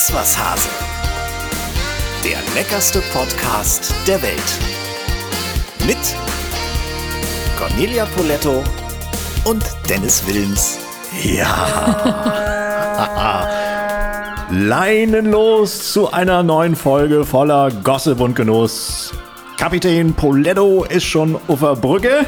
Iss was Hase. Der leckerste Podcast der Welt. Mit Cornelia Poletto und Dennis Wilms. Ja. Leinenlos zu einer neuen Folge voller Gossip und Genuss. Kapitän Poletto ist schon auf der Brücke.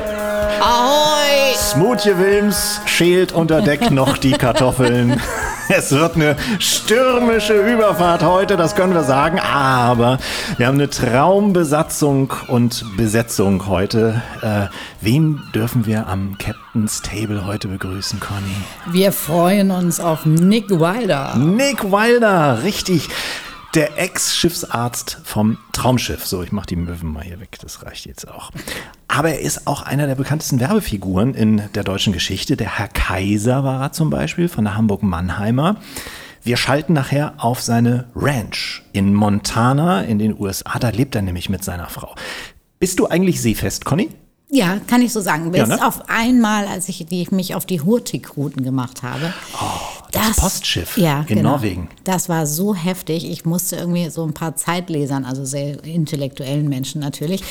Ahoi! Smoothie Wilms schält unter Deck noch die Kartoffeln. Es wird eine stürmische Überfahrt heute, das können wir sagen. Aber wir haben eine Traumbesatzung und Besetzung heute. Äh, wen dürfen wir am Captain's Table heute begrüßen, Conny? Wir freuen uns auf Nick Wilder. Nick Wilder, richtig. Der Ex-Schiffsarzt vom Traumschiff. So, ich mache die Möwen mal hier weg, das reicht jetzt auch. Aber er ist auch einer der bekanntesten Werbefiguren in der deutschen Geschichte. Der Herr Kaiser war er zum Beispiel von der Hamburg-Mannheimer. Wir schalten nachher auf seine Ranch in Montana in den USA. Da lebt er nämlich mit seiner Frau. Bist du eigentlich seefest, Conny? Ja, kann ich so sagen. Bis Ja, ne? auf einmal, als ich die, mich auf die Hurtigruten gemacht habe. Oh, das Postschiff ja, in genau. Norwegen. Das war so heftig. Ich musste irgendwie so ein paar Zeitlesern, also sehr intellektuellen Menschen natürlich,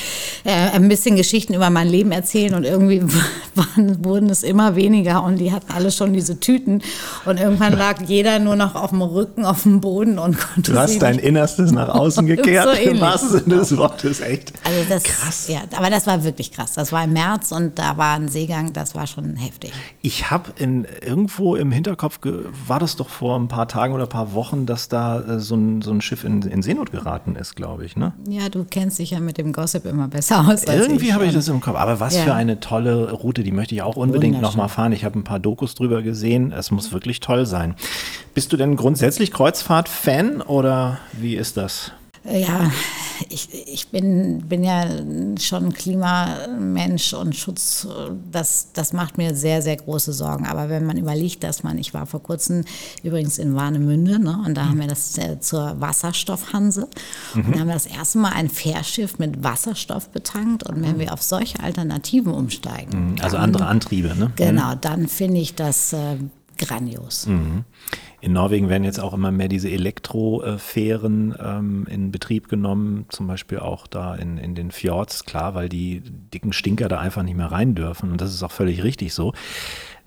äh, ein bisschen Geschichten über mein Leben erzählen und irgendwie waren, wurden es immer weniger und die hatten alle schon diese Tüten und irgendwann lag jeder nur noch auf dem Rücken, auf dem Boden und konnte Du hast dein Innerstes nach außen gekehrt. So Im wahrsten Sinne des Wortes, echt. Also das, Krass. Ja, aber das war wirklich krass. Das war im März und da war ein Seegang, das war schon heftig. Ich habe irgendwo im Hinterkopf, ge- war das doch vor ein paar Tagen oder ein paar Wochen, dass da äh, so, ein, so ein Schiff in, in Seenot geraten ist, glaube ich. Ne? Ja, du kennst dich ja mit dem Gossip immer besser aus. Als Irgendwie habe ich das im Kopf. Aber was Ja. für eine tolle Route, die möchte ich auch unbedingt nochmal fahren. Ich habe ein paar Dokus drüber gesehen. Es muss wirklich toll sein. Bist du denn grundsätzlich Kreuzfahrt-Fan oder wie ist das? Ja, ich, ich bin, bin ja schon Klimamensch und Schutz, das, das macht mir sehr, sehr große Sorgen. Aber wenn man überlegt, dass man, ich war vor kurzem übrigens in Warnemünde, ne, und da haben wir das äh, zur Wasserstoffhanse. Und da haben wir das erste Mal ein Fährschiff mit Wasserstoff betankt. Und wenn wir auf solche Alternativen umsteigen, Also dann- andere Antriebe, ne? Genau, dann finde ich das äh, grandios. In Norwegen werden jetzt auch immer mehr diese Elektrofähren ähm, in Betrieb genommen, zum Beispiel auch da in, in den Fjords, klar, weil die dicken Stinker da einfach nicht mehr rein dürfen und das ist auch völlig richtig so.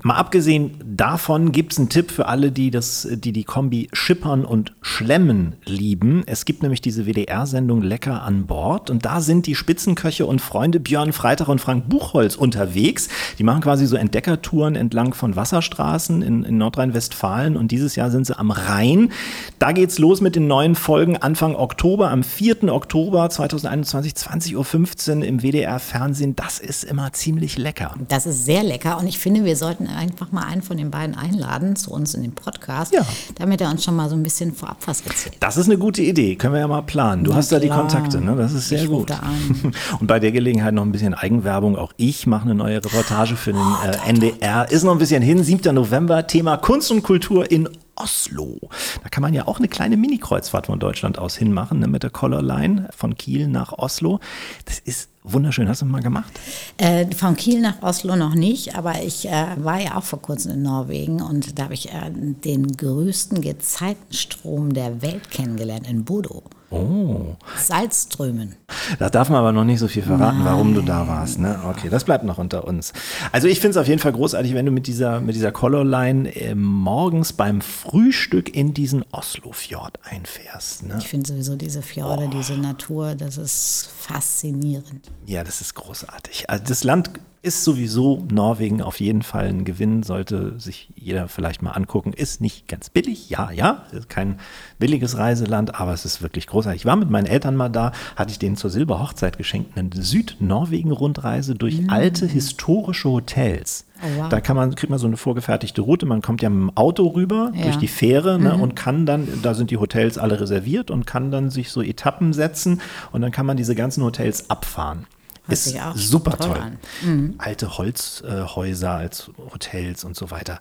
Mal abgesehen davon gibt es einen Tipp für alle, die, das, die die Kombi Schippern und Schlemmen lieben. Es gibt nämlich diese WDR-Sendung Lecker an Bord und da sind die Spitzenköche und Freunde Björn Freitag und Frank Buchholz unterwegs. Die machen quasi so Entdeckertouren entlang von Wasserstraßen in, in Nordrhein-Westfalen und dieses Jahr sind sie am Rhein. Da geht's los mit den neuen Folgen Anfang Oktober, am 4. Oktober 2021, 20.15 Uhr im WDR-Fernsehen. Das ist immer ziemlich lecker. Das ist sehr lecker und ich finde, wir sollten einfach mal einen von den beiden einladen zu uns in den Podcast, Ja. damit er uns schon mal so ein bisschen vorab was erzählt. Das ist eine gute Idee, können wir ja mal planen. Du Na hast da die klar. Kontakte, ne? das ist sehr Ich gut. Und bei der Gelegenheit noch ein bisschen Eigenwerbung. Auch ich mache eine neue Reportage für den äh, NDR. Ist noch ein bisschen hin, 7. November, Thema Kunst und Kultur in Oslo. Da kann man ja auch eine kleine Mini-Kreuzfahrt von Deutschland aus hinmachen, ne, mit der Color Line von Kiel nach Oslo. Das ist wunderschön. Hast du mal gemacht? Äh, von Kiel nach Oslo noch nicht, aber ich äh, war ja auch vor kurzem in Norwegen und da habe ich äh, den größten Gezeitenstrom der Welt kennengelernt in Bodo. Oh. Salzströmen. Da darf man aber noch nicht so viel verraten, warum du da warst. Ne? Okay, das bleibt noch unter uns. Also ich finde es auf jeden Fall großartig, wenn du mit dieser, mit dieser Colorline äh, morgens beim Frühstück in diesen Oslo-Fjord einfährst. Ne? Ich finde sowieso diese Fjorde, diese Natur, das ist faszinierend. Ja, das ist großartig. Also das Land ist sowieso Norwegen auf jeden Fall ein Gewinn, sollte sich jeder vielleicht mal angucken. Ist nicht ganz billig, ja, ja, ist kein billiges Reiseland, aber es ist wirklich großartig. Ich war mit meinen Eltern mal da, hatte ich denen zur Silberhochzeit geschenkt, eine Süd-Norwegen-Rundreise durch alte historische Hotels. Oh, wow. Da kann man, kriegt man so eine vorgefertigte Route. Man kommt ja mit dem Auto rüber Ja. durch die Fähre ne, und kann dann, da sind die Hotels alle reserviert und kann dann sich so Etappen setzen und dann kann man diese ganzen Hotels abfahren. Hört ist super toll toll. an. Alte Holzhäuser als Hotels und so weiter.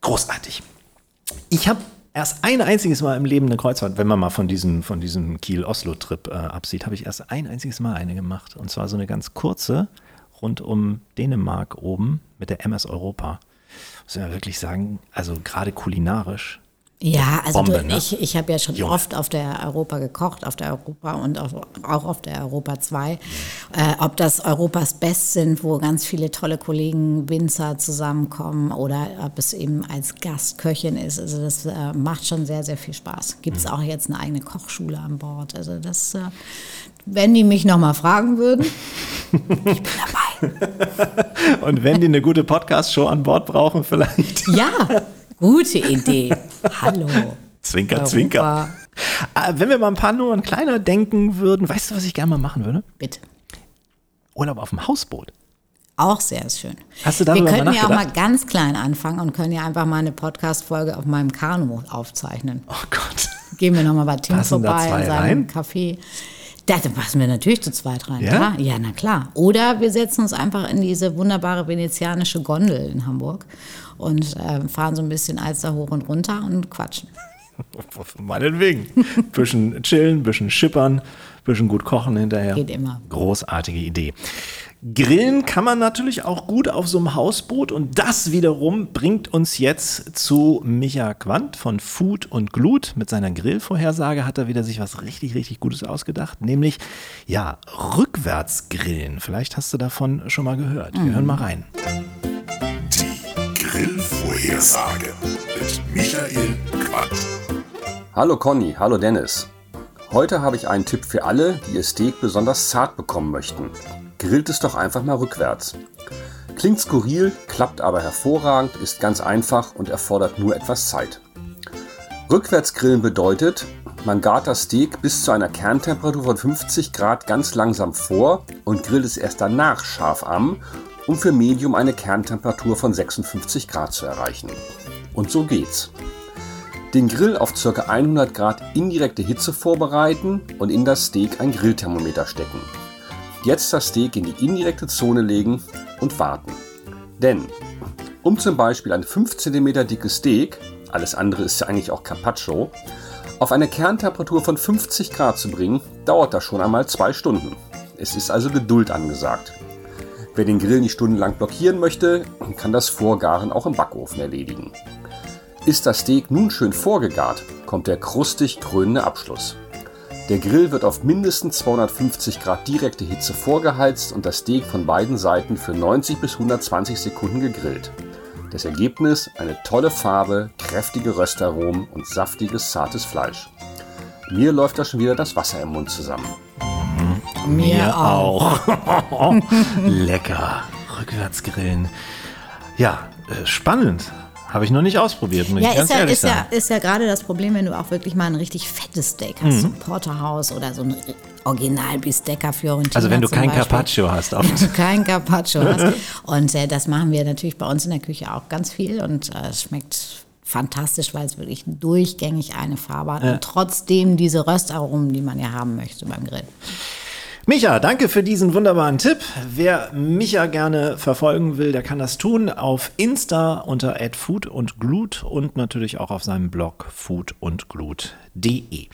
Großartig. Ich habe erst ein einziges Mal im Leben eine Kreuzfahrt, wenn man mal von diesem, von diesem Kiel-Oslo-Trip äh, absieht, habe ich erst ein einziges Mal eine gemacht. Und zwar so eine ganz kurze rund um Dänemark oben mit der MS Europa. Muss man ja wirklich sagen, also gerade kulinarisch Ja, also Bombe, du, ne? ich, ich habe ja schon Junge. oft auf der Europa gekocht, auf der Europa und auf, auch auf der Europa 2. Äh, ob das Europas Best sind, wo ganz viele tolle Kollegen, Winzer zusammenkommen oder ob es eben als Gastköchin ist. Also das äh, macht schon sehr, sehr viel Spaß. Gibt Mhm. es auch jetzt eine eigene Kochschule an Bord. Also das, äh, wenn die mich nochmal fragen würden, ich bin dabei. Und wenn die eine gute Podcast-Show an Bord brauchen, vielleicht. Ja, gute Idee. Hallo. Zwinker, Europa. zwinker. Ah, Wenn wir mal ein paar Nummern kleiner denken würden, weißt du, was ich gerne mal machen würde? Bitte. Urlaub auf dem Hausboot. Auch sehr schön. Hast du darüber Wir könnten mal ja auch mal ganz klein anfangen und können ja einfach mal eine Podcast-Folge auf meinem Kanu aufzeichnen. Oh Gott. Gehen wir nochmal bei Tim Passen vorbei in seinem rein? Café. Da passen wir natürlich zu zweit rein, Ja? Ja, na klar. Oder wir setzen uns einfach in diese wunderbare venezianische Gondel in Hamburg und äh, fahren so ein bisschen Alster hoch und runter und quatschen. Meinetwegen. Bisschen chillen, bisschen schippern, bisschen gut kochen hinterher. Geht immer. Großartige Idee. Grillen kann man natürlich auch gut auf so einem Hausboot und das wiederum bringt uns jetzt zu Micha Quandt von Food und Glut. Mit seiner Grillvorhersage hat er wieder sich was richtig, richtig Gutes ausgedacht, nämlich ja, rückwärts grillen. Vielleicht hast du davon schon mal gehört. Wir hören mal rein. Die Grillvorhersage mit Michael Quandt. Hallo Conny, hallo Dennis. Heute habe ich einen Tipp für alle, die ihr Steak besonders zart bekommen möchten. Grillt es doch einfach mal rückwärts. Klingt skurril, klappt aber hervorragend, ist ganz einfach und erfordert nur etwas Zeit. Rückwärts grillen bedeutet, man gart das Steak bis zu einer Kerntemperatur von 50 Grad ganz langsam vor und grillt es erst danach scharf an, um für Medium eine Kerntemperatur von 56 Grad zu erreichen. Und so geht's. Den Grill auf ca. 100 Grad indirekte Hitze vorbereiten und in das Steak ein Grillthermometer stecken. Jetzt das Steak in die indirekte Zone legen und warten. Denn um zum Beispiel ein 5 cm dickes Steak, alles andere ist ja eigentlich auch Carpaccio, auf eine Kerntemperatur von 50 Grad zu bringen, dauert das schon einmal zwei Stunden. Es ist also Geduld angesagt. Wer den Grill nicht stundenlang blockieren möchte, kann das Vorgaren auch im Backofen erledigen. Ist das Steak nun schön vorgegart, kommt der krustig krönende Abschluss. Der Grill wird auf mindestens 250 Grad direkte Hitze vorgeheizt und das Steak von beiden Seiten für 90 bis 120 Sekunden gegrillt. Das Ergebnis eine tolle Farbe, kräftige Röstaromen und saftiges, zartes Fleisch. Mir läuft da schon wieder das Wasser im Mund zusammen. Mir auch. Lecker. Rückwärts grillen. Ja, äh, spannend. Habe ich noch nicht ausprobiert, muss Ja, ich ganz ist ja, ehrlich ist, ja, sagen. ist ja gerade das Problem, wenn du auch wirklich mal ein richtig fettes Steak hast, so ein Porterhouse oder so ein Original Bistecca Fiorentina Also wenn du kein Beispiel. Carpaccio hast. Auf Wenn du kein Carpaccio hast. Und äh, das machen wir natürlich bei uns in der Küche auch ganz viel und äh, es schmeckt fantastisch, weil es wirklich durchgängig eine Farbe hat und trotzdem diese Röstaromen, die man ja haben möchte beim Grill. Micha, danke für diesen wunderbaren Tipp. Wer Micha gerne verfolgen will, der kann das tun auf Insta unter @food und glut und natürlich auch auf seinem Blog foodundglut.de.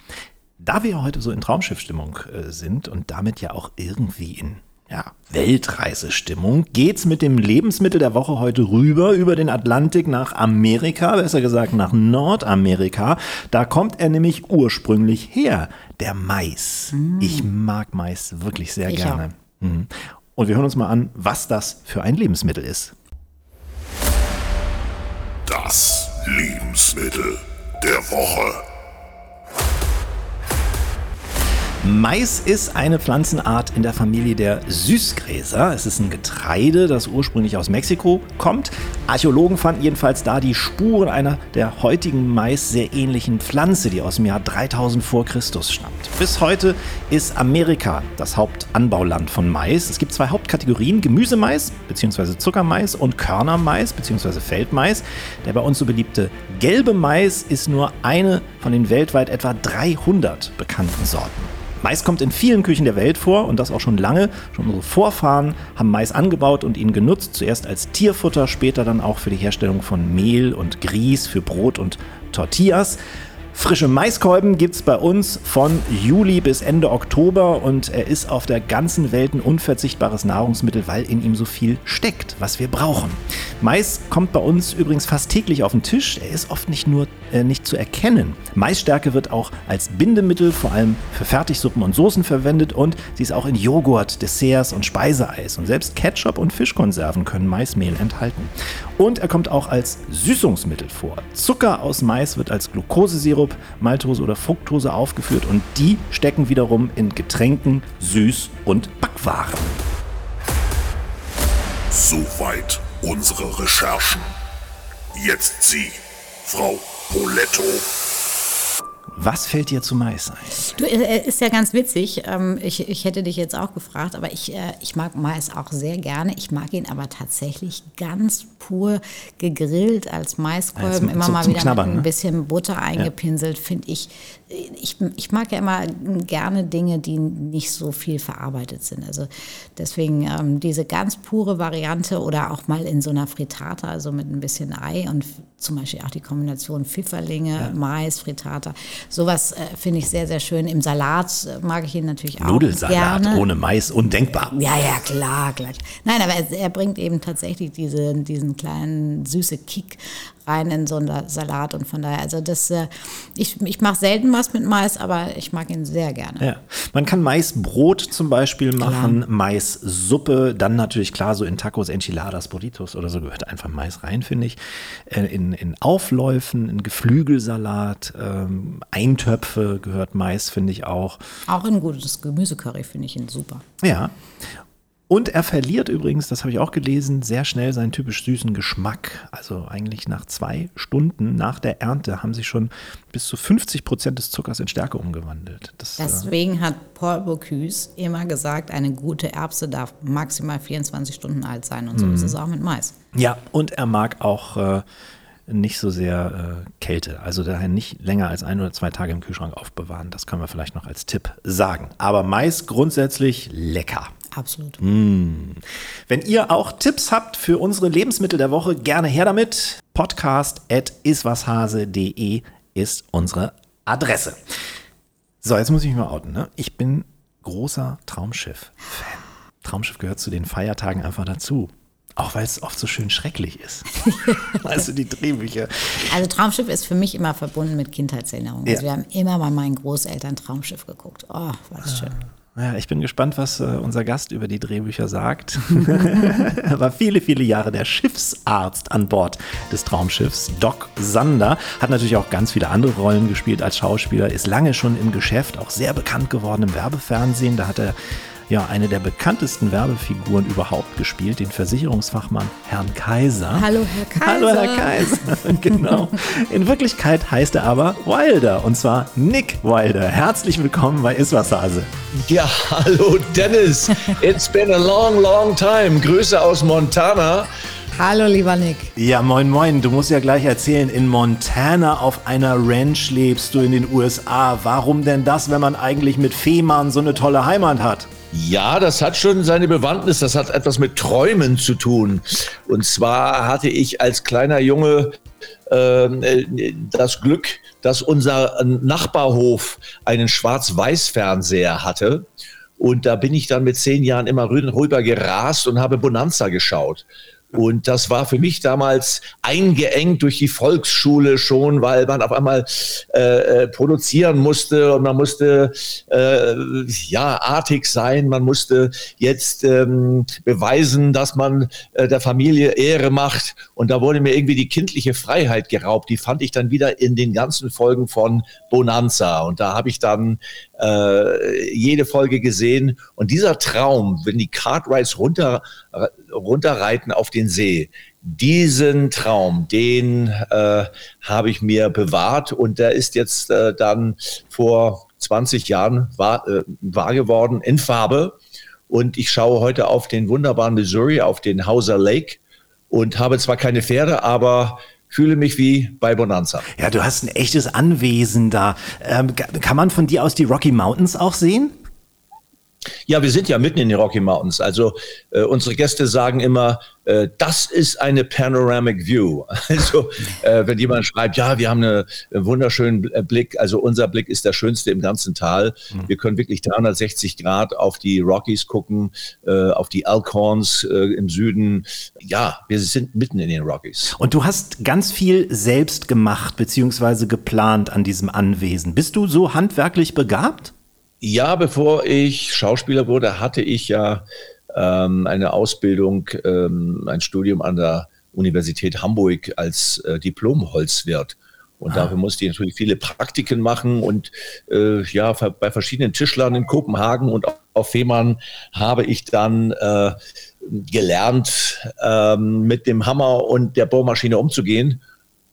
Da wir heute so in Traumschiffstimmung äh, sind und damit ja auch irgendwie in ja, Weltreisestimmung, geht's mit dem Lebensmittel der Woche heute rüber über den Atlantik nach Amerika, besser gesagt nach Nordamerika. Da kommt er nämlich ursprünglich her, der Mais. Ich mag Mais wirklich sehr Ich gerne. Mhm. Und wir hören uns mal an, was das für ein Lebensmittel ist. Das Lebensmittel der Woche. Mais ist eine Pflanzenart in der Familie der Süßgräser. Es ist ein Getreide, das ursprünglich aus Mexiko kommt. Archäologen fanden jedenfalls da die Spuren einer der heutigen Mais sehr ähnlichen Pflanze, die aus dem Jahr 3000 vor Christus stammt. Bis heute ist Amerika das Hauptanbauland von Mais. Es gibt zwei Hauptkategorien, Gemüsemais bzw. Zuckermais und Körnermais bzw. Feldmais. Der bei uns so beliebte gelbe Mais ist nur eine von den weltweit etwa 300 bekannten Sorten. Mais kommt in vielen Küchen der Welt vor und das auch schon lange. Schon unsere Vorfahren haben Mais angebaut und ihn genutzt, zuerst als Tierfutter, später dann auch für die Herstellung von Mehl und Grieß für Brot und Tortillas. Frische Maiskolben gibt es bei uns von Juli bis Ende Oktober und er ist auf der ganzen Welt ein unverzichtbares Nahrungsmittel, weil in ihm so viel steckt, was wir brauchen. Mais kommt bei uns übrigens fast täglich auf den Tisch. Er ist oft nicht nur äh, nicht zu erkennen. Maisstärke wird auch als Bindemittel vor allem für Fertigsuppen und Soßen verwendet und sie ist auch in Joghurt, Desserts und Speiseeis. Und selbst Ketchup und Fischkonserven können Maismehl enthalten. Und er kommt auch als Süßungsmittel vor. Zucker aus Mais wird als Glukosesirup, Maltose oder Fructose aufgeführt und die stecken wiederum in Getränken, Süß- und Backwaren. Soweit unsere Recherchen. Jetzt Sie, Frau Poletto. Was fällt dir zu Mais ein? Du, äh, ist ja ganz witzig. Ähm, ich, ich hätte dich jetzt auch gefragt, aber ich, äh, ich mag Mais auch sehr gerne. Ich mag ihn aber tatsächlich ganz pur gegrillt als Maiskolben. Als- immer zum- mal wieder Knabbern, mit ein ne? bisschen Butter eingepinselt, finde ich, ich. Ich mag ja immer gerne Dinge, die nicht so viel verarbeitet sind. Also deswegen ähm, diese ganz pure Variante oder auch mal in so einer Frittata, also mit ein bisschen Ei und zum Beispiel auch die Kombination Pfifferlinge, Mais, Frittata. Sowas äh, finde ich sehr, sehr schön. Im Salat äh, mag ich ihn natürlich auch Nudelsalat gerne. ohne Mais, undenkbar. Ja, ja, klar, klar. Nein, aber er, er bringt eben tatsächlich diese, diesen kleinen süße Kick rein in so einen Salat und von daher, also das, äh, ich, ich mache selten was mit Mais, aber ich mag ihn sehr gerne. Ja. Man kann Maisbrot zum Beispiel machen, Maissuppe, dann natürlich klar so in Tacos, Enchiladas, Burritos oder so gehört einfach Mais rein, finde ich. Äh, In, in Aufläufen, in Geflügelsalat, ähm, Eintöpfe gehört Mais, finde ich auch. Auch ein gutes Gemüsecurry finde ich ihn super. Ja. Und er verliert übrigens, das habe ich auch gelesen, sehr schnell seinen typisch süßen Geschmack. Also eigentlich nach zwei Stunden nach der Ernte haben sich schon bis zu 50 Prozent des Zuckers in Stärke umgewandelt. Das, äh, Deswegen hat Paul Bocuse immer gesagt, eine gute Erbse darf maximal 24 Stunden alt sein und so ist es auch mit Mais. Ja, und er mag auch äh, nicht so sehr äh, Kälte. Also daher nicht länger als ein oder zwei Tage im Kühlschrank aufbewahren. Das können wir vielleicht noch als Tipp sagen. Aber Mais grundsätzlich lecker. Absolut. Wenn ihr auch Tipps habt für unsere Lebensmittel der Woche, gerne her damit. Podcast at iswashase.de ist unsere Adresse. So, jetzt muss ich mich mal outen. Ne? Ich bin großer Traumschiff-Fan. Traumschiff gehört zu den Feiertagen einfach dazu. Auch weil es oft so schön schrecklich ist. weißt du, die Drehbücher. Also Traumschiff ist für mich immer verbunden mit Kindheitserinnerungen. Also Ja. wir haben immer bei meinen Großeltern Traumschiff geguckt. Oh, war das schön. Ja, ich bin gespannt, was äh, unser Gast über die Drehbücher sagt. er war viele, viele Jahre der Schiffsarzt an Bord des Traumschiffs. Doc Sander hat natürlich auch ganz viele andere Rollen gespielt als Schauspieler, ist lange schon im Geschäft, auch sehr bekannt geworden im Werbefernsehen. Da hat er ja eine der bekanntesten Werbefiguren überhaupt gespielt, den Versicherungsfachmann Herrn Kaiser. Hallo, Herr Kaiser. Hallo Herr Kaiser, genau. In Wirklichkeit heißt er aber Wilder und zwar Nick Wilder. Herzlich willkommen bei Iswashase. Ja, hallo Dennis. It's been a long, long time. Grüße aus Montana. Hallo, lieber Nick. Ja, moin, moin. Du musst ja gleich erzählen, in Montana auf einer Ranch lebst du in den USA. Warum denn das, wenn man eigentlich mit Fehmarn so eine tolle Heimat hat? Ja, das hat schon seine Bewandtnis. Das hat etwas mit Träumen zu tun. Und zwar hatte ich als kleiner Junge ähm, äh, das Glück, dass unser Nachbarhof einen Schwarz-Weiß-Fernseher hatte. Und da bin ich dann mit zehn Jahren immer rü- rüber gerast und habe Bonanza geschaut. Und das war für mich damals eingeengt durch die Volksschule schon, weil man auf einmal äh, äh, produzieren musste und man musste äh, ja artig sein, man musste jetzt ähm, beweisen, dass man äh, der Familie Ehre macht. Und da wurde mir irgendwie die kindliche Freiheit geraubt. Die fand ich dann wieder in den ganzen Folgen von Bonanza. Und da habe ich dann äh, jede Folge gesehen. Und dieser Traum, wenn die Cartwrights runter, runterreiten auf den See, diesen Traum, den äh, habe ich mir bewahrt und der ist jetzt äh, dann vor 20 Jahren wahr, äh, wahr geworden in Farbe. Und ich schaue heute auf den wunderbaren Missouri, auf den Hauser Lake und habe zwar keine Pferde, aber fühle mich wie bei Bonanza. Ja, du hast ein echtes Anwesen da. Ähm, ka- kann man von dir aus die Rocky Mountains auch sehen? Ja, wir sind ja mitten in den Rocky Mountains. Also äh, unsere Gäste sagen immer, äh, das ist eine Panoramic View. Also äh, wenn jemand schreibt, ja, wir haben eine, einen wunderschönen äh, Blick, also unser Blick ist der schönste im ganzen Tal. Mhm. Wir können wirklich 360 Grad auf die Rockies gucken, äh, auf die Alcorns äh, im Süden. Ja, wir sind mitten in den Rockies. Und du hast ganz viel selbst gemacht beziehungsweise geplant an diesem Anwesen. Bist du so handwerklich begabt? Ja, bevor ich Schauspieler wurde, hatte ich ja ähm, eine Ausbildung, ähm, ein Studium an der Universität Hamburg als äh, Diplom-Holzwirt. Und ah. dafür musste ich natürlich viele Praktiken machen und äh, ja, bei verschiedenen Tischlern in Kopenhagen und auf Fehmarn habe ich dann äh, gelernt, ähm, mit dem Hammer und der Bohrmaschine umzugehen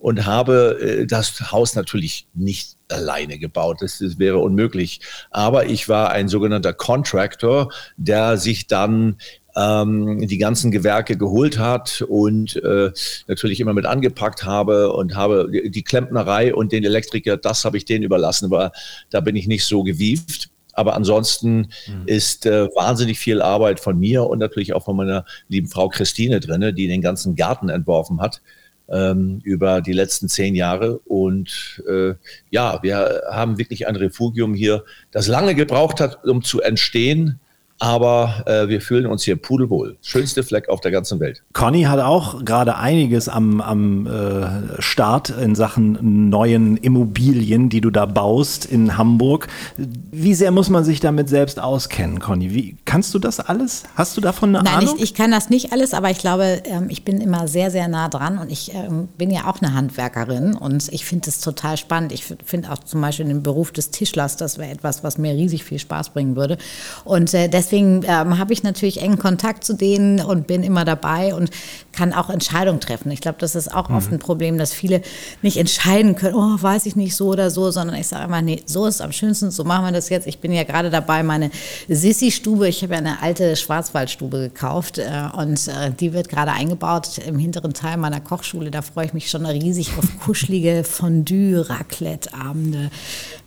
und habe äh, das Haus natürlich nicht alleine gebaut. Das, das, wäre unmöglich. Aber ich war ein sogenannter Contractor, der sich dann ähm, die ganzen Gewerke geholt hat und äh, natürlich immer mit angepackt habe und habe die Klempnerei und den Elektriker, das habe ich denen überlassen, weil da bin ich nicht so gewieft. Aber ansonsten mhm. ist äh, wahnsinnig viel Arbeit von mir und natürlich auch von meiner lieben Frau Christine drinne, die den ganzen Garten entworfen hat ähm, über die letzten zehn Jahre. Und äh, ja, wir haben wirklich ein Refugium hier, das lange gebraucht hat, um zu entstehen aber äh, wir fühlen uns hier pudelwohl. Schönste Fleck auf der ganzen Welt. Conny hat auch gerade einiges am, am äh, Start in Sachen neuen Immobilien, die du da baust in Hamburg. Wie sehr muss man sich damit selbst auskennen, Conny? Wie, kannst du das alles? Hast du davon eine Nein, Ahnung? Nein, ich, ich, kann das nicht alles, aber ich glaube, ähm, ich bin immer sehr, sehr nah dran und ich ähm, bin ja auch eine Handwerkerin und ich finde es total spannend. Ich finde auch zum Beispiel den Beruf des Tischlers, das wäre etwas, was mir riesig viel Spaß bringen würde. Und äh, deswegen ähm, habe ich natürlich engen Kontakt zu denen und bin immer dabei und kann auch Entscheidungen treffen. Ich glaube, das ist auch mhm. oft ein Problem, dass viele nicht entscheiden können, oh, weiß ich nicht so oder so, sondern ich sage immer, nee, so ist es am schönsten, so machen wir das jetzt. Ich bin ja gerade dabei, meine Sissi-Stube, ich habe ja eine alte Schwarzwaldstube gekauft äh, und äh, die wird gerade eingebaut im hinteren Teil meiner Kochschule. Da freue ich mich schon riesig auf kuschelige Fondue-Raclette-Abende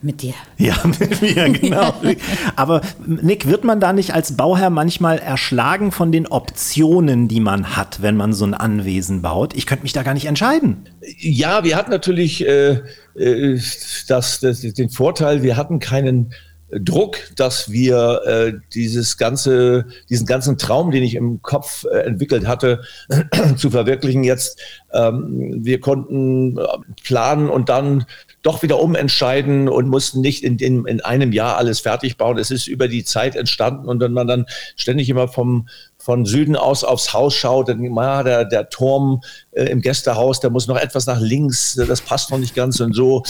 mit dir. Ja, mit mir, genau. Aber Nick, wird man da nicht als Bauherr manchmal erschlagen von den Optionen, die man hat, wenn man so ein Anwesen baut? Ich könnte mich da gar nicht entscheiden. Ja, wir hatten natürlich äh, äh das, das, den Vorteil, wir hatten keinen Druck, dass wir äh, dieses ganze, diesen ganzen Traum, den ich im Kopf äh, entwickelt hatte, zu verwirklichen jetzt. Ähm, wir konnten äh, planen und dann doch wieder umentscheiden und mussten nicht in, in, in einem Jahr alles fertig bauen. Es ist über die Zeit entstanden und wenn man dann ständig immer vom, von Süden aus aufs Haus schaut, dann ah, der, der Turm äh, im Gästehaus, der muss noch etwas nach links, das passt noch nicht ganz und so,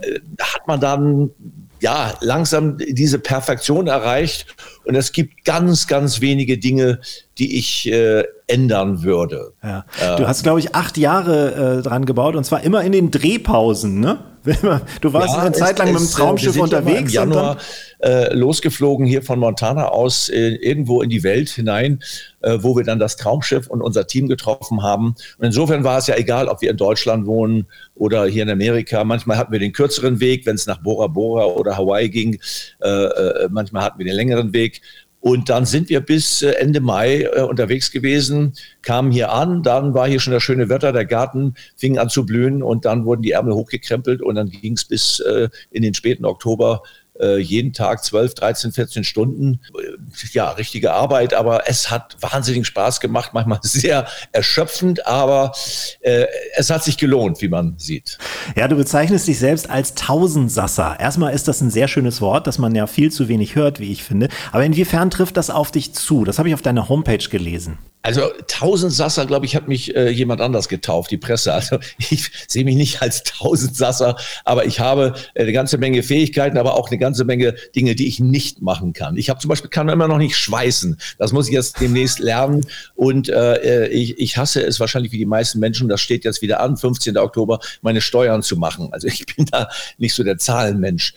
äh, hat man dann ja, langsam diese Perfektion erreicht. Und es gibt ganz, ganz wenige Dinge, die ich äh, ändern würde. Ja. Du hast, glaube ich, acht Jahre äh, dran gebaut und zwar immer in den Drehpausen, ne? Du warst ja, eine Zeit lang mit dem Traumschiff unterwegs. Im Januar äh, losgeflogen hier von Montana aus äh, irgendwo in die Welt hinein, äh, wo wir dann das Traumschiff und unser Team getroffen haben. Und insofern war es ja egal, ob wir in Deutschland wohnen oder hier in Amerika. Manchmal hatten wir den kürzeren Weg, wenn es nach Bora Bora oder Hawaii ging. Äh, äh, manchmal hatten wir den längeren Weg. Und dann sind wir bis äh, Ende Mai äh, unterwegs gewesen, kamen hier an, dann war hier schon das schöne Wetter, der Garten fing an zu blühen und dann wurden die Ärmel hochgekrempelt und dann ging es bis äh, in den späten Oktober jeden Tag 12, 13, 14 Stunden. Ja, richtige Arbeit, aber es hat wahnsinnig Spaß gemacht, manchmal sehr erschöpfend, aber äh, es hat sich gelohnt, wie man sieht. Ja, du bezeichnest dich selbst als Tausendsasser. Erstmal ist das ein sehr schönes Wort, das man ja viel zu wenig hört, wie ich finde. Aber inwiefern trifft das auf dich zu? Das habe ich auf deiner Homepage gelesen. Also Tausendsasser, glaube ich, hat mich äh, jemand anders getauft, die Presse. Also ich sehe mich nicht als Tausendsasser, aber ich habe äh, eine ganze Menge Fähigkeiten, aber auch eine ganze Menge Dinge, die ich nicht machen kann. Ich habe zum Beispiel kann immer noch nicht schweißen. Das muss ich jetzt demnächst lernen. Und äh, ich, ich hasse es wahrscheinlich wie die meisten Menschen. Das steht jetzt wieder an, 15. Oktober, meine Steuern zu machen. Also ich bin da nicht so der Zahlenmensch.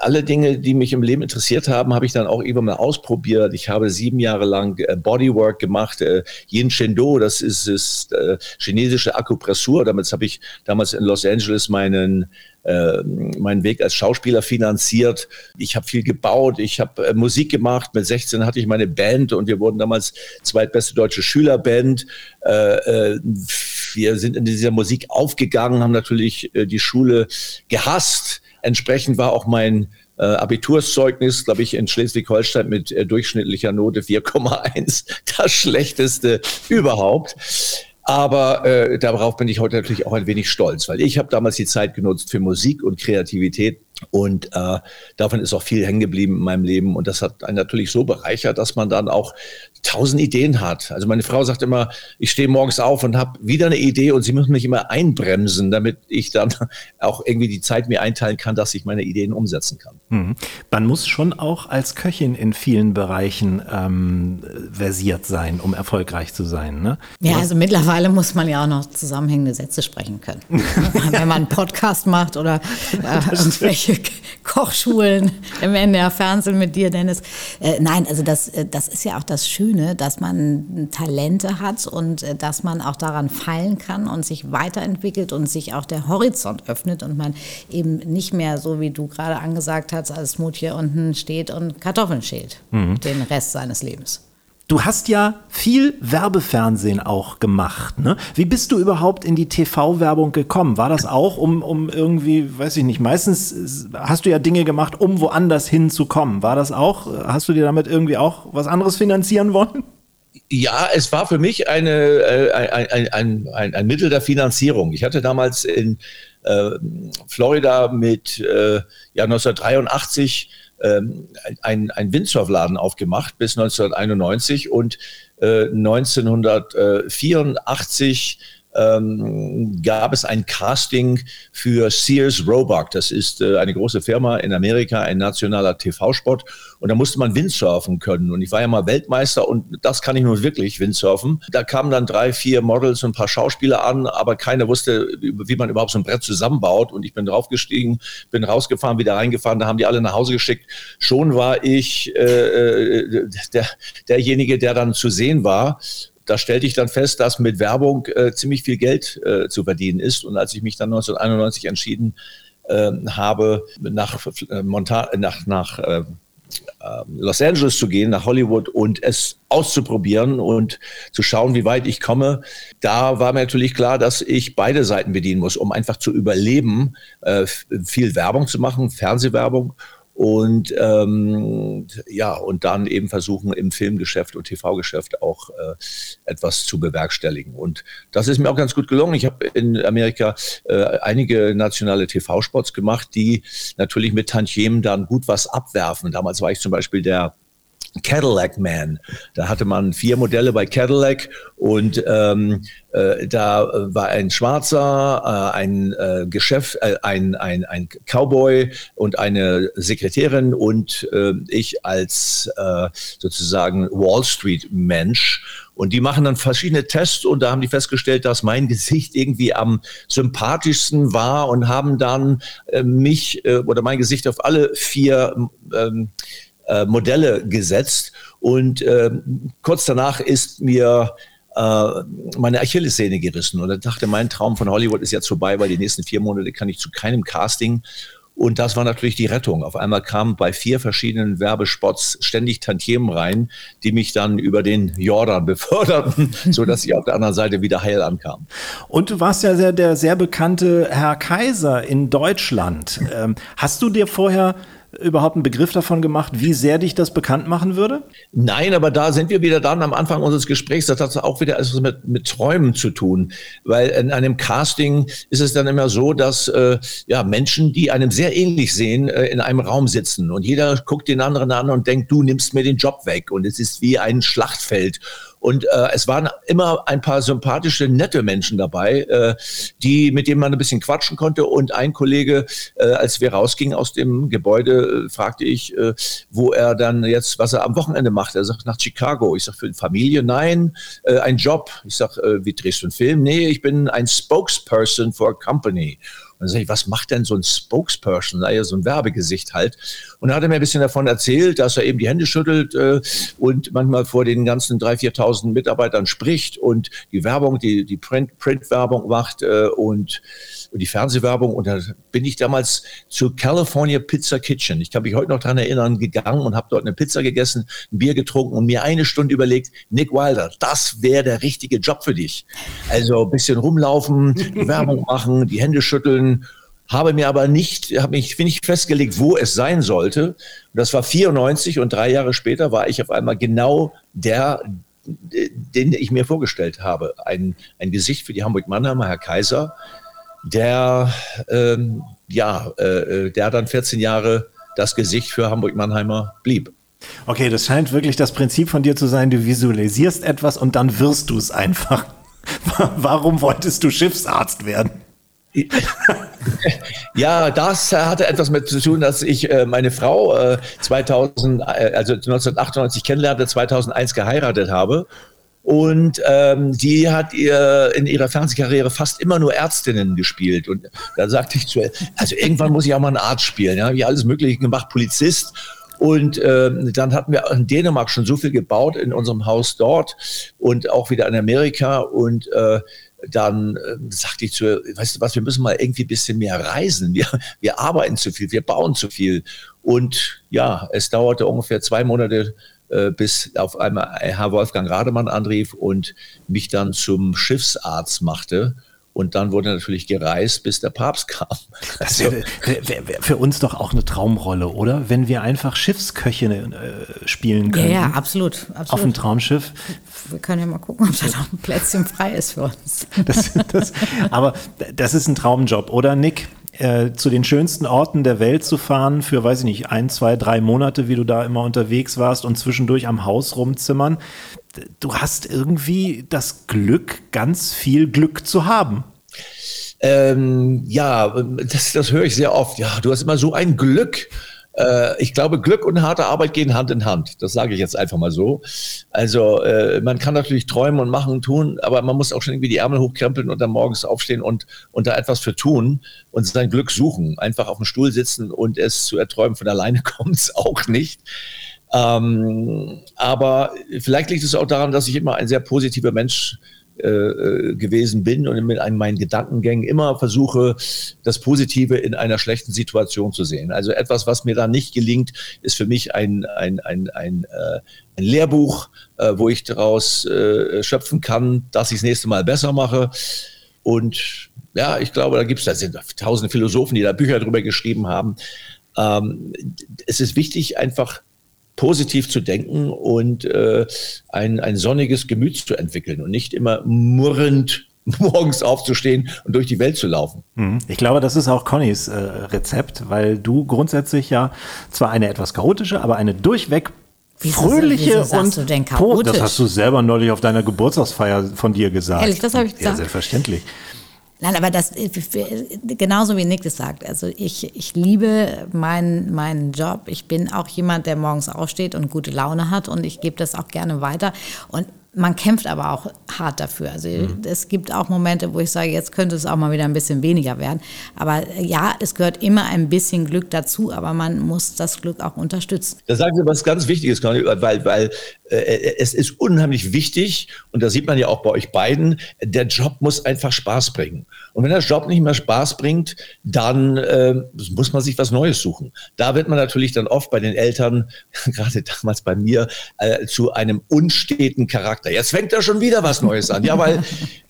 Alle Dinge, die mich im Leben interessiert haben, habe ich dann auch irgendwann mal ausprobiert. Ich habe sieben Jahre lang äh, Bodywork gemacht. Äh, Yin Shendo, das ist, ist äh, chinesische Akupressur. Damit habe ich damals in Los Angeles meinen äh, meinen Weg als Schauspieler finanziert. Ich habe viel gebaut, ich habe äh, Musik gemacht. Mit 16 hatte ich meine Band und wir wurden damals zweitbeste deutsche Schülerband. Äh, äh, wir sind in dieser Musik aufgegangen, haben natürlich äh, die Schule gehasst. Entsprechend war auch mein äh, Abiturszeugnis, glaube ich, in Schleswig-Holstein mit äh, durchschnittlicher Note 4,1 das schlechteste überhaupt. Aber äh, darauf bin ich heute natürlich auch ein wenig stolz, weil ich habe damals die Zeit genutzt für Musik und Kreativität und äh, davon ist auch viel hängen geblieben in meinem Leben. Und das hat einen natürlich so bereichert, dass man dann auch tausend Ideen hat. Also meine Frau sagt immer, ich stehe morgens auf und habe wieder eine Idee und sie müssen mich immer einbremsen, damit ich dann auch irgendwie die Zeit mir einteilen kann, dass ich meine Ideen umsetzen kann. Mhm. Man muss schon auch als Köchin in vielen Bereichen ähm, versiert sein, um erfolgreich zu sein. Ne? Ja, also mittlerweile muss man ja auch noch zusammenhängende Sätze sprechen können. Wenn man einen Podcast macht oder äh, irgendwelche Kochschulen im NDR Fernsehen mit dir, Dennis. Äh, nein, also das, äh, das ist ja auch das Schöne Bühne, dass man Talente hat und äh, dass man auch daran feilen kann und sich weiterentwickelt und sich auch der Horizont öffnet und man eben nicht mehr so, wie du gerade angesagt hast, als Mut hier unten steht und Kartoffeln schält mhm. den Rest seines Lebens. Du hast ja viel Werbefernsehen auch gemacht. Ne? Wie bist du überhaupt in die TV-Werbung gekommen? War das auch, um, um irgendwie, weiß ich nicht, meistens hast du ja Dinge gemacht, um woanders hinzukommen. War das auch, hast du dir damit irgendwie auch was anderes finanzieren wollen? Ja, es war für mich eine, äh, ein, ein, ein, ein, Mittel der Finanzierung. Ich hatte damals in äh, Florida mit äh, ja, 1983 ähm, ein, ein Windsurfladen aufgemacht bis 1991 und äh, 1984 ähm, gab es ein Casting für Sears Roebuck. Das ist äh, eine große Firma in Amerika, ein nationaler TV-Sport. Und da musste man Windsurfen können. Und ich war ja mal Weltmeister und das kann ich nun wirklich Windsurfen. Da kamen dann drei, vier Models und ein paar Schauspieler an, aber keiner wusste, wie man überhaupt so ein Brett zusammenbaut. Und ich bin draufgestiegen, bin rausgefahren, wieder reingefahren. Da haben die alle nach Hause geschickt. Schon war ich äh, äh der, derjenige, der dann zu sehen war da stellte ich dann fest, dass mit Werbung äh, ziemlich viel Geld äh, zu verdienen ist. Und als ich mich dann 1991 entschieden äh, habe, nach, äh, Monta nach, nach äh, ähm, Los Angeles zu gehen, nach Hollywood und es auszuprobieren und zu schauen, wie weit ich komme. Da war mir natürlich klar, dass ich beide Seiten bedienen muss, um einfach zu überleben, äh, viel Werbung zu machen, Fernsehwerbung und ähm, ja und dann eben versuchen im Filmgeschäft und TV-Geschäft auch äh, etwas zu bewerkstelligen und das ist mir auch ganz gut gelungen. Ich habe in Amerika äh, einige nationale TV-Spots gemacht, die natürlich mit Tantiemen dann gut was abwerfen. Damals war ich zum Beispiel der Cadillac Man. Da hatte man vier Modelle bei Cadillac und ähm, äh, da war ein Schwarzer, äh, ein äh, Geschäft, äh, ein, ein, ein Cowboy und eine Sekretärin und äh, ich als äh, sozusagen Wall Street Mensch. Und die machen dann verschiedene Tests und da haben die festgestellt, dass mein Gesicht irgendwie am sympathischsten war und haben dann äh, mich äh, oder mein Gesicht auf alle vier ähm, äh, Modelle gesetzt. Und äh, kurz danach ist mir äh, meine Achillessehne gerissen. Und ich dachte, mein Traum von Hollywood ist jetzt vorbei, weil die nächsten vier Monate kann ich zu keinem Casting. Und das war natürlich die Rettung. Auf einmal kamen bei vier verschiedenen Werbespots ständig Tantiemen rein, die mich dann über den Jordan beförderten, so dass ich auf der anderen Seite wieder heil ankam. Und du warst ja sehr, der sehr bekannte Herr Kaiser in Deutschland. Ähm, hast du dir vorher überhaupt einen Begriff davon gemacht, wie sehr dich das bekannt machen würde? Nein, aber da sind wir wieder dann am Anfang unseres Gesprächs. Das hat auch wieder etwas mit, mit Träumen zu tun. Weil in einem Casting ist es dann immer so, dass äh, ja, Menschen, die einem sehr ähnlich sehen, äh, in einem Raum sitzen. Und jeder guckt den anderen an und denkt, du nimmst mir den Job weg. Und es ist wie ein Schlachtfeld. Und äh, es waren immer ein paar sympathische, nette Menschen dabei, äh, die, mit denen man ein bisschen quatschen konnte. Und ein Kollege, äh, als wir rausgingen aus dem Gebäude, äh, fragte ich, äh, wo er dann jetzt, was er am Wochenende macht. Er sagt, nach Chicago. Ich sage, für die Familie? Nein. Äh, ein Job. Ich sage, äh, wie drehst du einen Film? Nee, ich bin ein Spokesperson for a company. Dann sage ich, was macht denn so ein Spokesperson, naja, so ein Werbegesicht halt. Und da hat er mir ein bisschen davon erzählt, dass er eben die Hände schüttelt äh, und manchmal vor den ganzen 3.000, 4.000 Mitarbeitern spricht und die Werbung, die, die Print-Werbung Print macht äh, und und die Fernsehwerbung. Und da bin ich damals zu California Pizza Kitchen. Ich kann mich heute noch daran erinnern, gegangen und habe dort eine Pizza gegessen, ein Bier getrunken und mir eine Stunde überlegt, Nick Wilder, das wäre der richtige Job für dich. Also ein bisschen rumlaufen, die Werbung machen, die Hände schütteln habe mir aber nicht, habe mich nicht festgelegt, wo es sein sollte. Und das war 94 und drei Jahre später war ich auf einmal genau der, den ich mir vorgestellt habe. Ein, ein Gesicht für die Hamburg-Mannheimer, Herr Kaiser, der, ähm, ja, äh, der dann 14 Jahre das Gesicht für Hamburg-Mannheimer blieb. Okay, das scheint wirklich das Prinzip von dir zu sein, du visualisierst etwas und dann wirst du es einfach. Warum wolltest du Schiffsarzt werden? Ja, das hatte etwas mit zu tun, dass ich äh, meine Frau äh, 2000, äh, also 1998 kennenlernte, 2001 geheiratet habe und ähm, die hat ihr in ihrer Fernsehkarriere fast immer nur Ärztinnen gespielt. Und da sagte ich zu ihr, also irgendwann muss ich auch mal einen Arzt spielen. Ja, wie alles Mögliche gemacht, Polizist. Und ähm, dann hatten wir in Dänemark schon so viel gebaut in unserem Haus dort und auch wieder in Amerika. Und äh, dann äh, sagte ich zu ihr, weißt du was, wir müssen mal irgendwie ein bisschen mehr reisen. Wir, wir arbeiten zu viel, wir bauen zu viel. Und ja, es dauerte ungefähr zwei Monate, bis auf einmal Herr Wolfgang Rademann anrief und mich dann zum Schiffsarzt machte. Und dann wurde natürlich gereist, bis der Papst kam. Das wäre wär, wär für uns doch auch eine Traumrolle, oder? Wenn wir einfach Schiffsköche äh, spielen können. Ja, ja, absolut, absolut. Auf dem Traumschiff. Wir können ja mal gucken, ob da noch ein Plätzchen frei ist für uns. Das, das, aber das ist ein Traumjob, oder Nick? Äh, zu den schönsten Orten der Welt zu fahren für, weiß ich nicht, ein, zwei, drei Monate, wie du da immer unterwegs warst und zwischendurch am Haus rumzimmern. Du hast irgendwie das Glück, ganz viel Glück zu haben. Ähm, ja, das, das höre ich sehr oft. Ja, du hast immer so ein Glück. Äh, ich glaube, Glück und harte Arbeit gehen Hand in Hand. Das sage ich jetzt einfach mal so. Also äh, man kann natürlich träumen und machen und tun, aber man muss auch schon irgendwie die Ärmel hochkrempeln und dann morgens aufstehen und, und da etwas für tun und sein Glück suchen. Einfach auf dem Stuhl sitzen und es zu erträumen, von alleine kommt es auch nicht. Ähm, aber vielleicht liegt es auch daran, dass ich immer ein sehr positiver Mensch bin äh, äh, gewesen bin und mit meinen Gedankengängen immer versuche, das Positive in einer schlechten Situation zu sehen. Also etwas, was mir da nicht gelingt, ist für mich ein, ein, ein, ein, äh, ein Lehrbuch, wo ich daraus schöpfen kann, dass ich das nächste Mal besser mache. Und ja, ich glaube, da gibt es, da sind tausende Philosophen, die da Bücher drüber geschrieben haben. Ähm, es ist wichtig, einfach positiv zu denken und äh, ein, ein sonniges Gemüt zu entwickeln und nicht immer murrend morgens aufzustehen und durch die Welt zu laufen. Mhm. Ich glaube, das ist auch Connys äh, Rezept, weil du grundsätzlich ja zwar eine etwas chaotische, aber eine durchweg Wieso, fröhliche wieso und du denn chaotisch? das hast du selber neulich auf deiner Geburtstagsfeier von dir gesagt. Ehrlich, das habe ich gesagt. Ja, selbstverständlich. Nein, aber das genauso wie Nick das sagt. Also ich, ich liebe meinen, meinen Job. Ich bin auch jemand, der morgens aufsteht und gute Laune hat und ich gebe das auch gerne weiter. Und man kämpft aber auch hart dafür. Also mhm. es gibt auch Momente, wo ich sage, jetzt könnte es auch mal wieder ein bisschen weniger werden. Aber äh, ja, es gehört immer ein bisschen Glück dazu, aber man muss das Glück auch unterstützen. Da sagen Sie was ganz Wichtiges, weil, weil äh, es ist unheimlich wichtig, und da sieht man ja auch bei euch beiden, der Job muss einfach Spaß bringen. Und wenn der Job nicht mehr Spaß bringt, dann äh, muss man sich was Neues suchen. Da wird man natürlich dann oft bei den Eltern, gerade damals bei mir, äh, zu einem unsteten Charakter. Jetzt fängt da schon wieder was Neues an. Ja, weil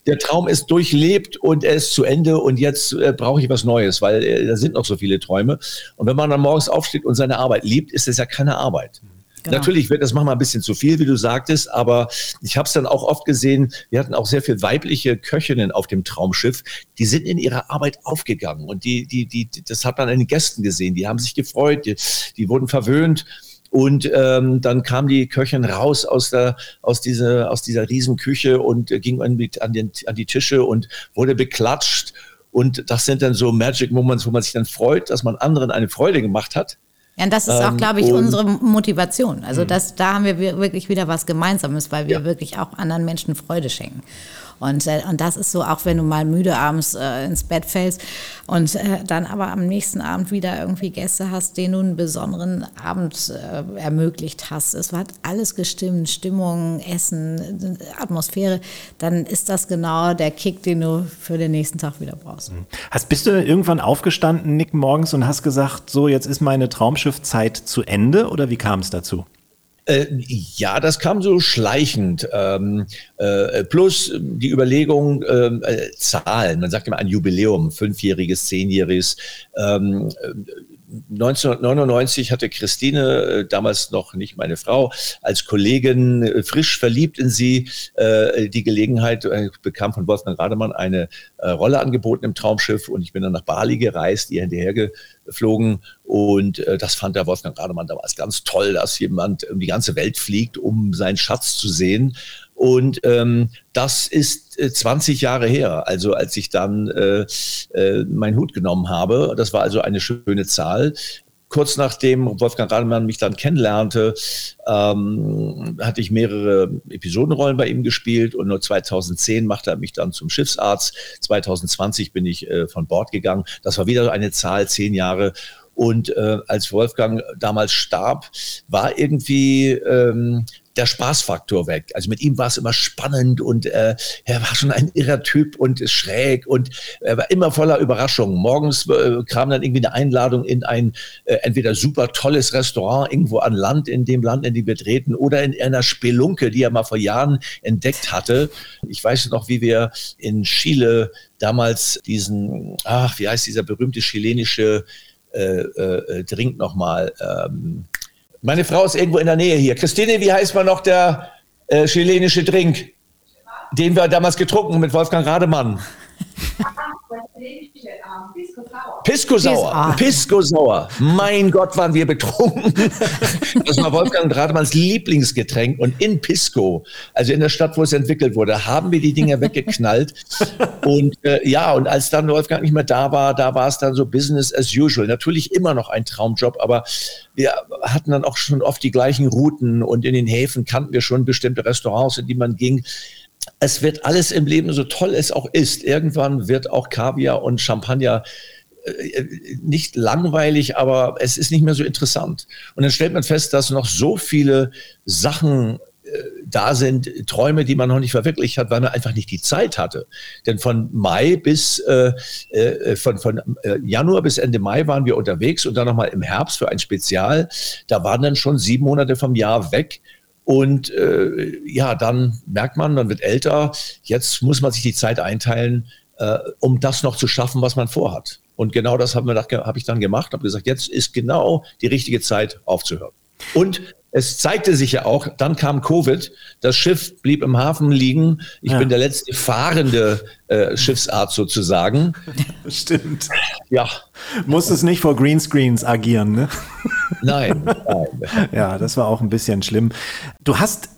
der Traum ist durchlebt und er ist zu Ende und jetzt äh, brauche ich was Neues, weil äh, da sind noch so viele Träume. Und wenn man dann morgens aufsteht und seine Arbeit liebt, ist es ja keine Arbeit. Genau. Natürlich wird das manchmal ein bisschen zu viel, wie du sagtest, aber ich habe es dann auch oft gesehen, wir hatten auch sehr viele weibliche Köchinnen auf dem Traumschiff, die sind in ihrer Arbeit aufgegangen und die, die, die, das hat man an den Gästen gesehen, die haben sich gefreut, die, die wurden verwöhnt. Und ähm, dann kam die Köchin raus aus, der, aus, dieser, aus dieser Riesenküche und ging an an, den, an die Tische und wurde beklatscht. Und das sind dann so Magic Moments, wo man sich dann freut, dass man anderen eine Freude gemacht hat. Ja, und das ist auch, ähm, glaube ich, unsere Motivation. Also mhm. das, da haben wir wirklich wieder was Gemeinsames, weil wir ja. wirklich auch anderen Menschen Freude schenken. Und, äh, und das ist so, auch wenn du mal müde abends äh, ins Bett fällst und äh, dann aber am nächsten Abend wieder irgendwie Gäste hast, denen du einen besonderen Abend äh, ermöglicht hast. Es hat alles gestimmt, Stimmung, Essen, Atmosphäre. Dann ist das genau der Kick, den du für den nächsten Tag wieder brauchst. Mhm. Hast, bist du irgendwann aufgestanden, Nick, morgens und hast gesagt, so jetzt ist meine Traumschiffzeit zu Ende oder wie kam es dazu? Äh, ja, das kam so schleichend. Ähm, äh, plus die Überlegung, ähm, äh, Zahlen. Man sagt immer ein Jubiläum, fünfjähriges, zehnjähriges. Ähm, 1999 hatte Christine, äh, damals noch nicht meine Frau, als Kollegin äh, frisch verliebt in sie, äh, die Gelegenheit, bekam von Wolfgang Rademann eine Rolle angeboten im Traumschiff und ich bin dann nach Bali gereist, ihr hinterher geflogen und das fand der Wolfgang Rademann damals ganz toll, dass jemand um die ganze Welt fliegt, um seinen Schatz zu sehen. Und ähm, das ist äh, 20 Jahre her, also als ich dann äh, äh, meinen Hut genommen habe. Das war also eine schöne Zahl. Kurz nachdem Wolfgang Rademann mich dann kennenlernte, ähm, hatte ich mehrere Episodenrollen bei ihm gespielt und nur 2010 machte er mich dann zum Schiffsarzt. 2020 bin ich äh, von Bord gegangen. Das war wieder eine Zahl, zehn Jahre. Und äh, als Wolfgang damals starb, war irgendwie ähm, der Spaßfaktor weg. Also mit ihm war es immer spannend und äh, er war schon ein irrer Typ und schräg und er war immer voller Überraschungen. Morgens äh, kam dann irgendwie eine Einladung in ein äh, entweder super tolles Restaurant irgendwo an Land, in dem Land, in dem wir treten, oder in einer Spelunke, die er mal vor Jahren entdeckt hatte. Ich weiß noch, wie wir in Chile damals diesen, ach, wie heißt dieser berühmte chilenische äh, äh, Drink nochmal? Ähm, meine Frau ist irgendwo in der Nähe hier. Christine, wie heißt man noch der äh, chilenische Drink, den wir damals getrunken mit Wolfgang Rademann? Pisco Sauer. Pisco Sauer. Mein Gott, waren wir betrunken. Das war Wolfgang Rademanns Lieblingsgetränk. Und in Pisco, also in der Stadt, wo es entwickelt wurde, haben wir die Dinger weggeknallt. Und äh, ja, und als dann Wolfgang nicht mehr da war, da war es dann so Business as usual. Natürlich immer noch ein Traumjob, aber wir hatten dann auch schon oft die gleichen Routen und in den Häfen kannten wir schon bestimmte Restaurants, in die man ging es wird alles im Leben, so toll es auch ist, irgendwann wird auch Kaviar und Champagner äh, nicht langweilig, aber es ist nicht mehr so interessant. Und dann stellt man fest, dass noch so viele Sachen äh, da sind, Träume, die man noch nicht verwirklicht hat, weil man einfach nicht die Zeit hatte. Denn von Mai bis, äh, äh, von, von äh, Januar bis Ende Mai waren wir unterwegs und dann nochmal im Herbst für ein Spezial. Da waren dann schon sieben Monate vom Jahr weg. Und äh, ja, dann merkt man, man wird älter. Jetzt muss man sich die Zeit einteilen, äh, um das noch zu schaffen, was man vorhat. Und genau das habe hab ich dann gemacht, habe gesagt, jetzt ist genau die richtige Zeit aufzuhören. Und es zeigte sich ja auch, dann kam Covid, das Schiff blieb im Hafen liegen. Ich ja. bin der letzte fahrende äh, Schiffsart sozusagen. Stimmt. Ja. Musstest nicht vor Greenscreens agieren, ne? Nein, nein. Ja, das war auch ein bisschen schlimm. Du hast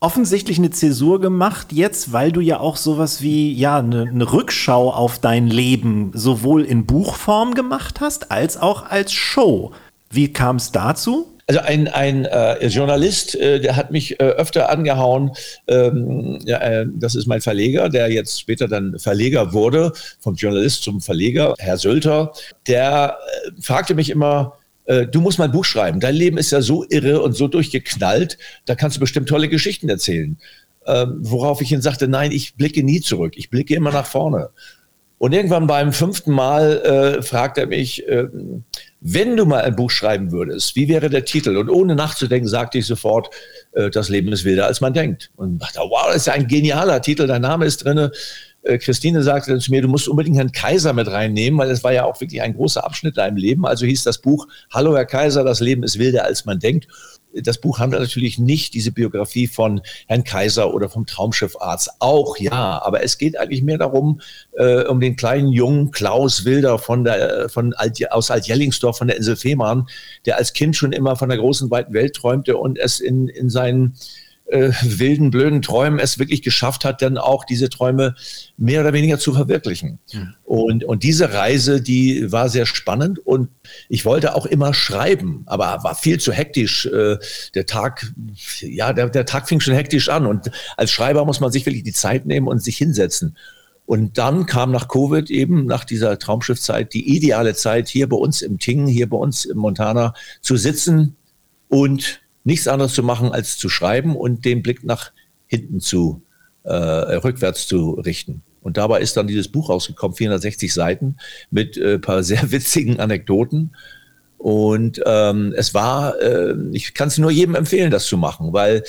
offensichtlich eine Zäsur gemacht jetzt, weil du ja auch sowas wie ja eine, eine, Rückschau auf dein Leben sowohl in Buchform gemacht hast als auch als Show. Wie kam es dazu? Also ein, ein äh, Journalist, äh, der hat mich äh, öfter angehauen. Ähm, ja, äh, das ist mein Verleger, der jetzt später dann Verleger wurde, vom Journalist zum Verleger, Herr Sölter. Der äh, fragte mich immer, äh, du musst mal ein Buch schreiben. Dein Leben ist ja so irre und so durchgeknallt, da kannst du bestimmt tolle Geschichten erzählen. Ähm, worauf ich ihn sagte, nein, ich blicke nie zurück, ich blicke immer nach vorne. Und irgendwann beim fünften Mal äh, fragt er mich, äh, wenn du mal ein Buch schreiben würdest, wie wäre der Titel? Und ohne nachzudenken sagte ich sofort, äh, das Leben ist wilder, als man denkt. Und dachte, wow, das ist ja ein genialer Titel, dein Name ist drinne. Äh, Christine sagte dann zu mir, du musst unbedingt Herrn Kaiser mit reinnehmen, weil es war ja auch wirklich ein großer Abschnitt in deinem Leben. Also hieß das Buch, Hallo Herr Kaiser, das Leben ist wilder, als man denkt das Buch handelt natürlich nicht diese Biografie von Herrn Kaiser oder vom Traumschiffarzt. Auch ja, aber es geht eigentlich mehr darum, äh, um den kleinen jungen Klaus Wilder von der, von Alt, aus Altjellingsdorf von der Insel Fehmarn, der als Kind schon immer von der großen weiten Welt träumte und es in, in seinen äh, wilden, blöden Träumen es wirklich geschafft hat, dann auch diese Träume mehr oder weniger zu verwirklichen. Mhm. Und, und diese Reise, die war sehr spannend und ich wollte auch immer schreiben, aber war viel zu hektisch. Äh, der Tag, ja, der, der Tag fing schon hektisch an und als Schreiber muss man sich wirklich die Zeit nehmen und sich hinsetzen. Und dann kam nach Covid eben, nach dieser Traumschiffzeit, die ideale Zeit, hier bei uns im Ting, hier bei uns im Montana zu sitzen und nichts anderes zu machen, als zu schreiben und den Blick nach hinten zu, äh, rückwärts zu richten. Und dabei ist dann dieses Buch rausgekommen, 460 Seiten mit äh, paar sehr witzigen Anekdoten. Und ähm, es war, äh, ich kann es nur jedem empfehlen, das zu machen, weil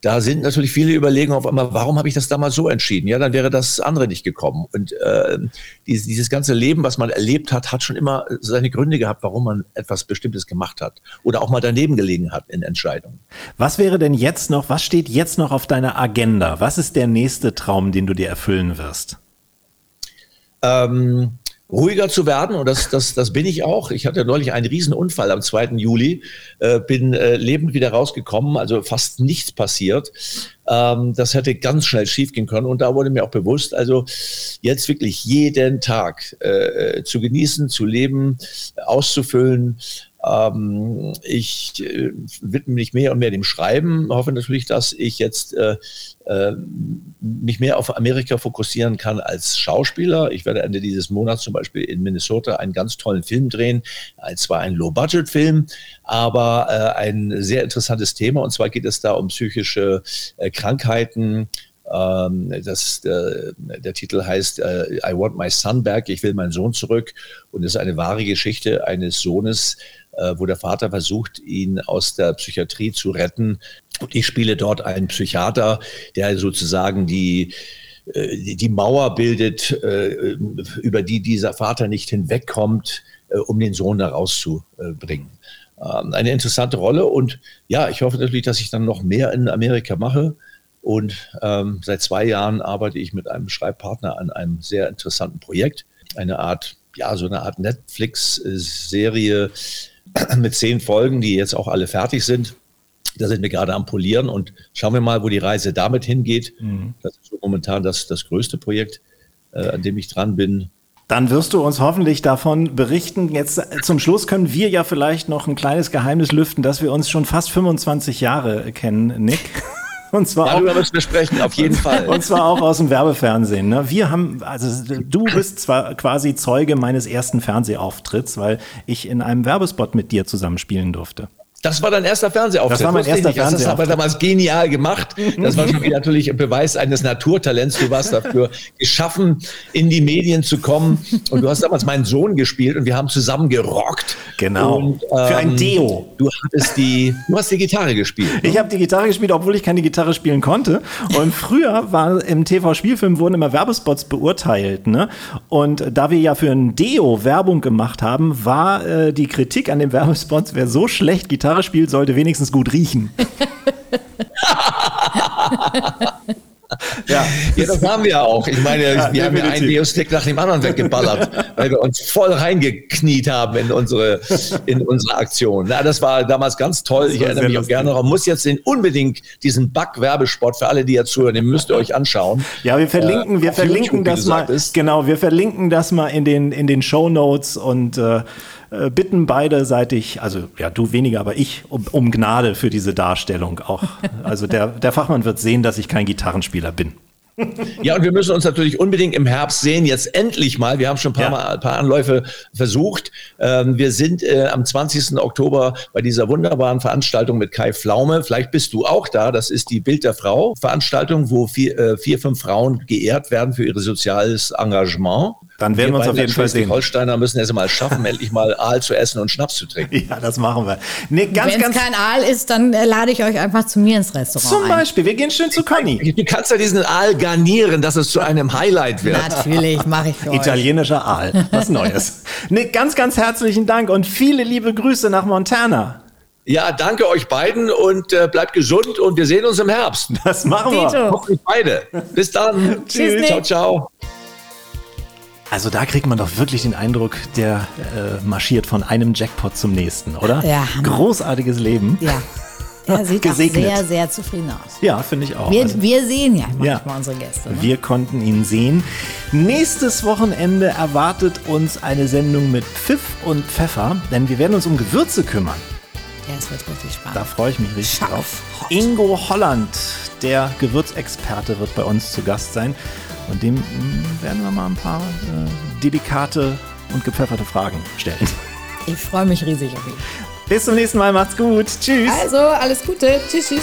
da sind natürlich viele Überlegungen auf einmal, warum habe ich das damals so entschieden? Ja, dann wäre das andere nicht gekommen. Und äh, dieses, dieses ganze Leben, was man erlebt hat, hat schon immer seine Gründe gehabt, warum man etwas Bestimmtes gemacht hat oder auch mal daneben gelegen hat in Entscheidungen. Was wäre denn jetzt noch, was steht jetzt noch auf deiner Agenda? Was ist der nächste Traum, den du dir erfüllen wirst? Ähm, ruhiger zu werden und das, das, das bin ich auch. Ich hatte neulich einen Riesenunfall am 2. Juli, äh, bin äh, lebend wieder rausgekommen, also fast nichts passiert. Ähm, das hätte ganz schnell schiefgehen können und da wurde mir auch bewusst, also jetzt wirklich jeden Tag äh, zu genießen, zu leben, auszufüllen, ähm, ich äh, widme mich mehr und mehr dem Schreiben, hoffe natürlich, dass ich jetzt äh, äh, mich mehr auf Amerika fokussieren kann als Schauspieler. Ich werde Ende dieses Monats zum Beispiel in Minnesota einen ganz tollen Film drehen. Zwar ein Low-Budget-Film, aber äh, ein sehr interessantes Thema. Und zwar geht es da um psychische äh, Krankheiten, ähm, das, der, der, Titel heißt I Want My Son Back, ich will meinen Sohn zurück und ist eine wahre Geschichte eines Sohnes, äh, wo der Vater versucht, ihn aus der Psychiatrie zu retten. Und ich spiele dort einen Psychiater, der sozusagen die äh, die Mauer bildet, äh, über die dieser Vater nicht hinwegkommt, um den Sohn da rauszubringen. Ähm, eine interessante Rolle und ja, ich hoffe natürlich, dass ich dann noch mehr in Amerika mache. Und ähm, seit zwei Jahren arbeite ich mit einem Schreibpartner an einem sehr interessanten Projekt. Eine Art, ja, so eine Art Netflix-Serie, mit zehn Folgen, die jetzt auch alle fertig sind. Da sind wir gerade am Polieren und schauen wir mal, wo die Reise damit hingeht. Mhm. Das ist momentan das, das größte Projekt, äh, an dem ich dran bin. Dann wirst du uns hoffentlich davon berichten. Jetzt äh, zum Schluss können wir ja vielleicht noch ein kleines Geheimnis lüften, dass wir uns schon fast 25 Jahre kennen, Nick. Und zwar Darüber auch, müssen wir sprechen, auf jeden Fall. Und zwar auch aus dem Werbefernsehen. Ne? Wir haben, also du bist zwar quasi Zeuge meines ersten Fernsehauftritts, weil ich in einem Werbespot mit dir zusammenspielen durfte. Das war dein erster Fernsehauftritt. Das war mein erster Fernsehauftritt. Das hast du damals genial gemacht. Das war schon wieder natürlich ein Beweis eines Naturtalents. Du warst dafür geschaffen, in die Medien zu kommen. Und du hast damals meinen Sohn gespielt und wir haben zusammen gerockt. Genau. Und, ähm, Für ein Deo. Du hattest die, du hast die Gitarre gespielt. Ne? Ich habe die Gitarre gespielt, obwohl ich keine Gitarre spielen konnte. Und früher war im TV-Spielfilm wurden immer Werbespots beurteilt. Ne? Und da wir ja für ein Deo Werbung gemacht haben, war äh, die Kritik an den Werbespots, wer so schlecht Gitarre Gitarre spielt, sollte wenigstens gut riechen. Ja. ja, das haben wir auch. Ich meine, ja, wir haben ja einen Deo-Stick nach dem anderen weggeballert, weil wir uns voll reingekniet haben in unsere, in unsere Aktion. Na, das war damals ganz toll. Ich erinnere mich auch gerne daran. Muss jetzt den, unbedingt diesen Back-Werbespot für alle, die jetzt zuhören, den müsst ihr euch anschauen. Ja, wir verlinken, äh, wir verlinken YouTube, das mal. Genau, wir verlinken das mal in den, in den Show Notes und äh, äh, bitten beiderseitig, also ja, du weniger, aber ich, um, um Gnade für diese Darstellung auch. Also der, der Fachmann wird sehen, dass ich kein Gitarrenspieler bin. Ja, und wir müssen uns natürlich unbedingt im Herbst sehen, jetzt endlich mal. Wir haben schon ein paar, ja. mal, ein paar Anläufe versucht. Ähm, wir sind äh, am 20. Oktober bei dieser wunderbaren Veranstaltung mit Kai Pflaume. Vielleicht bist du auch da. Das ist die Bild der Frau Veranstaltung, wo vier, äh, vier fünf Frauen geehrt werden für ihr soziales Engagement. Dann werden wir, wir uns auf jeden Fall sehen. Die Holsteiner müssen es mal schaffen, endlich mal Aal zu essen und Schnaps zu trinken. Ja, das machen wir. Nee, Wenn es kein Aal ist, dann äh, lade ich euch einfach zu mir ins Restaurant Zum Beispiel, wir gehen schön zu Conny. Du kannst ja diesen Aal garnieren, dass es zu einem Highlight wird. Natürlich, mache ich für Italienischer Aal, was Neues. Nick, ganz, ganz herzlichen Dank und viele liebe Grüße nach Montana. Ja, danke euch beiden und äh, bleibt gesund und wir sehen uns im Herbst. Das machen wir. Hoffentlich beide. Bis dann. Tschüss. Ciao, ciao. Also da kriegt man doch wirklich den Eindruck, der äh, marschiert von einem Jackpot zum nächsten, oder? Ja. Großartiges Leben. Ja. Er sieht auch gesegnet. sehr, sehr zufrieden aus. ja, finde ich auch. Wir, Also- wir sehen ja manchmal Ja. unsere Gäste. Ne? Wir konnten ihn sehen. Nächstes Wochenende erwartet uns eine Sendung mit Pfiff und Pfeffer, denn wir werden uns um Gewürze kümmern. Ja, es wird richtig spannend. Da freue ich mich richtig Scharf, drauf. Ingo Holland, der Gewürzexperte, wird bei uns zu Gast sein. Und dem mm, werden wir mal ein paar äh, delikate und gepfefferte Fragen stellen. Ich freue mich riesig auf ihn. Bis zum nächsten Mal, macht's gut. Tschüss. Also, alles Gute. Tschüss, tschüss.